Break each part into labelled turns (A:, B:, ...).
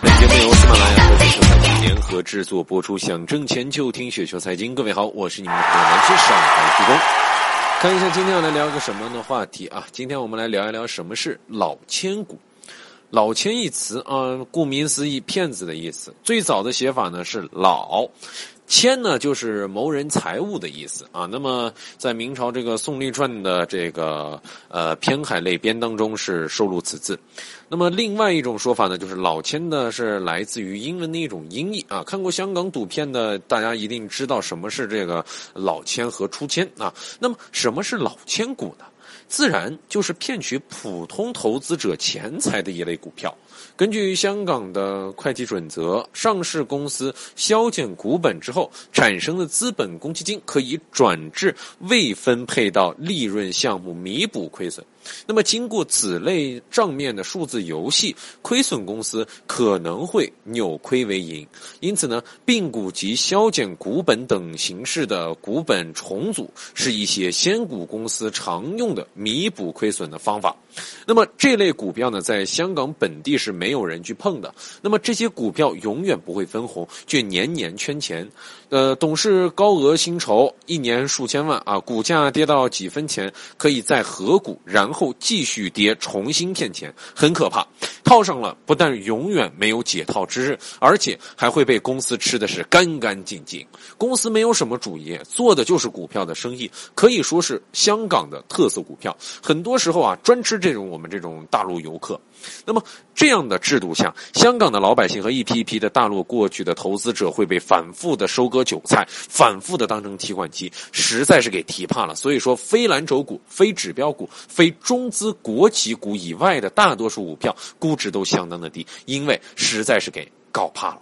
A: 本节目由喜马拉雅和雪球财经联合制作播出，想挣钱就听雪球财经。各位好，我是你们的朋友们，是上海助攻。看一下今天要来聊一个什么样的话题啊？今天我们来聊一聊什么是老千股。老千一词啊，顾名思义，骗子的意思。最早的写法呢是老。签呢，就是谋人财物的意思啊。那么，在明朝这个宋立传的这个呃偏海类编当中是收录此字。那么，另外一种说法呢，就是老千呢是来自于英文的一种音译啊。看过香港赌片的大家一定知道什么是这个老千和出千啊。那么，什么是老千股呢？自然就是骗取普通投资者钱财的一类股票。根据香港的会计准则，上市公司削减股本之后产生的资本公积金可以转至未分配到利润项目弥补亏损。那么，经过此类账面的数字游戏，亏损公司可能会扭亏为盈。因此呢，并股及削减股本等形式的股本重组，是一些仙股公司常用的弥补亏损的方法。那么，这类股票呢，在香港本地是没有人去碰的。那么，这些股票永远不会分红，却年年圈钱。呃，董事高额薪酬，一年数千万啊，股价跌到几分钱，可以再合股，然后后继续跌，重新骗钱，很可怕。套上了，不但永远没有解套之日，而且还会被公司吃的是干干净净。公司没有什么主业，做的就是股票的生意，可以说是香港的特色股票。很多时候啊，专吃这种我们这种大陆游客。那么这样的制度下，香港的老百姓和一批一批的大陆过去的投资者会被反复的收割韭菜，反复的当成提款机，实在是给提怕了。所以说，非蓝筹股、非指标股、非中资国企股以外的大多数股票估值都相当的低，因为实在是给搞怕了。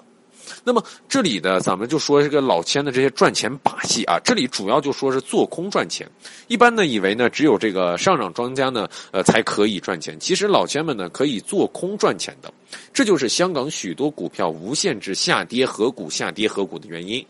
A: 那么这里的咱们就说这个老千的这些赚钱把戏啊，这里主要就说是做空赚钱。一般呢以为呢只有这个上涨庄家呢呃才可以赚钱，其实老千们呢可以做空赚钱的。这就是香港许多股票无限制下跌合股下跌合股的原因。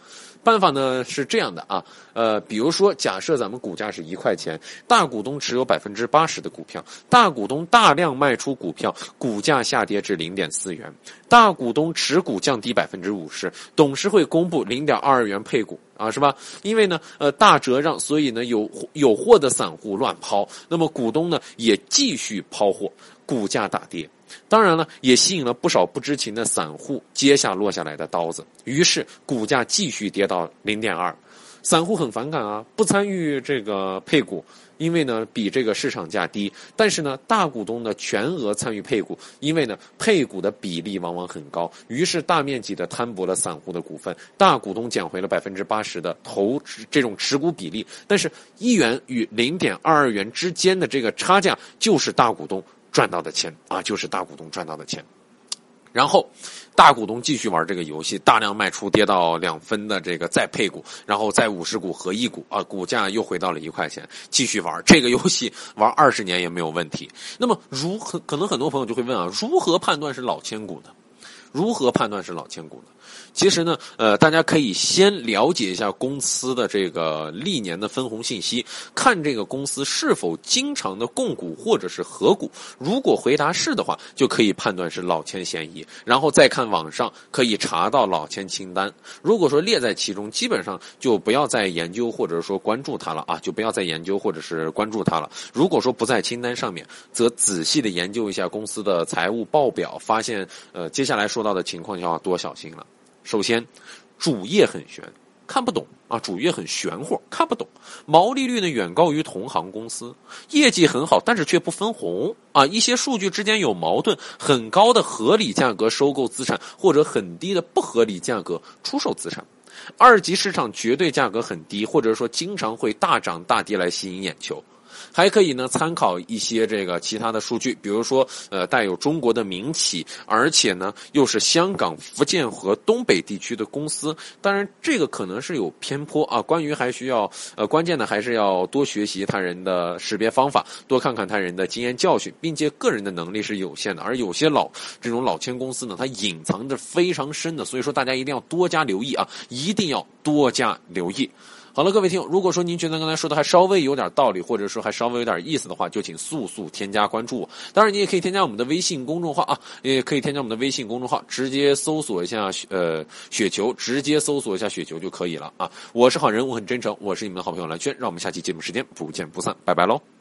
A: 办法呢是这样的啊，呃，比如说，假设咱们股价是一块钱，大股东持有百分之八十的股票，大股东大量卖出股票，股价下跌至零点四元，大股东持股降低百分之五十，董事会公布零点二元配股啊，是吧？因为呢，呃，大折让，所以呢，有有货的散户乱抛，那么股东呢也继续抛货，股价大跌。当然了，也吸引了不少不知情的散户接下落下来的刀子，于是股价继续跌到零点二。散户很反感啊，不参与这个配股，因为呢比这个市场价低。但是呢，大股东呢全额参与配股，因为呢配股的比例往往很高，于是大面积的摊薄了散户的股份，大股东捡回了百分之八十的投这种持股比例。但是一元与零点二二元之间的这个差价，就是大股东。赚到的钱啊，就是大股东赚到的钱。然后，大股东继续玩这个游戏，大量卖出，跌到两分的这个再配股，然后再五十股合一股啊，股价又回到了一块钱，继续玩这个游戏，玩二十年也没有问题。那么，如何？可能很多朋友就会问啊，如何判断是老千股呢？如何判断是老千股呢？其实呢，呃，大家可以先了解一下公司的这个历年的分红信息，看这个公司是否经常的供股或者是合股。如果回答是的话，就可以判断是老千嫌疑。然后再看网上可以查到老千清单。如果说列在其中，基本上就不要再研究或者说关注它了啊，就不要再研究或者是关注它了。如果说不在清单上面，则仔细的研究一下公司的财务报表，发现呃接下来说到的情况就要多小心了。首先，主业很悬，看不懂啊！主业很玄乎，看不懂。毛利率呢远高于同行公司，业绩很好，但是却不分红啊！一些数据之间有矛盾，很高的合理价格收购资产，或者很低的不合理价格出售资产。二级市场绝对价格很低，或者说经常会大涨大跌来吸引眼球。还可以呢，参考一些这个其他的数据，比如说，呃，带有中国的民企，而且呢又是香港、福建和东北地区的公司。当然，这个可能是有偏颇啊。关于还需要，呃，关键的还是要多学习他人的识别方法，多看看他人的经验教训，并且个人的能力是有限的。而有些老这种老千公司呢，它隐藏着非常深的，所以说大家一定要多加留意啊，一定要多加留意。好了，各位听友，如果说您觉得刚才说的还稍微有点道理，或者说还稍微有点意思的话，就请速速添加关注。当然，你也可以添加我们的微信公众号啊，也可以添加我们的微信公众号，直接搜索一下呃雪球，直接搜索一下雪球就可以了啊。我是好人，我很真诚，我是你们的好朋友蓝轩，让我们下期节目时间不见不散，拜拜喽。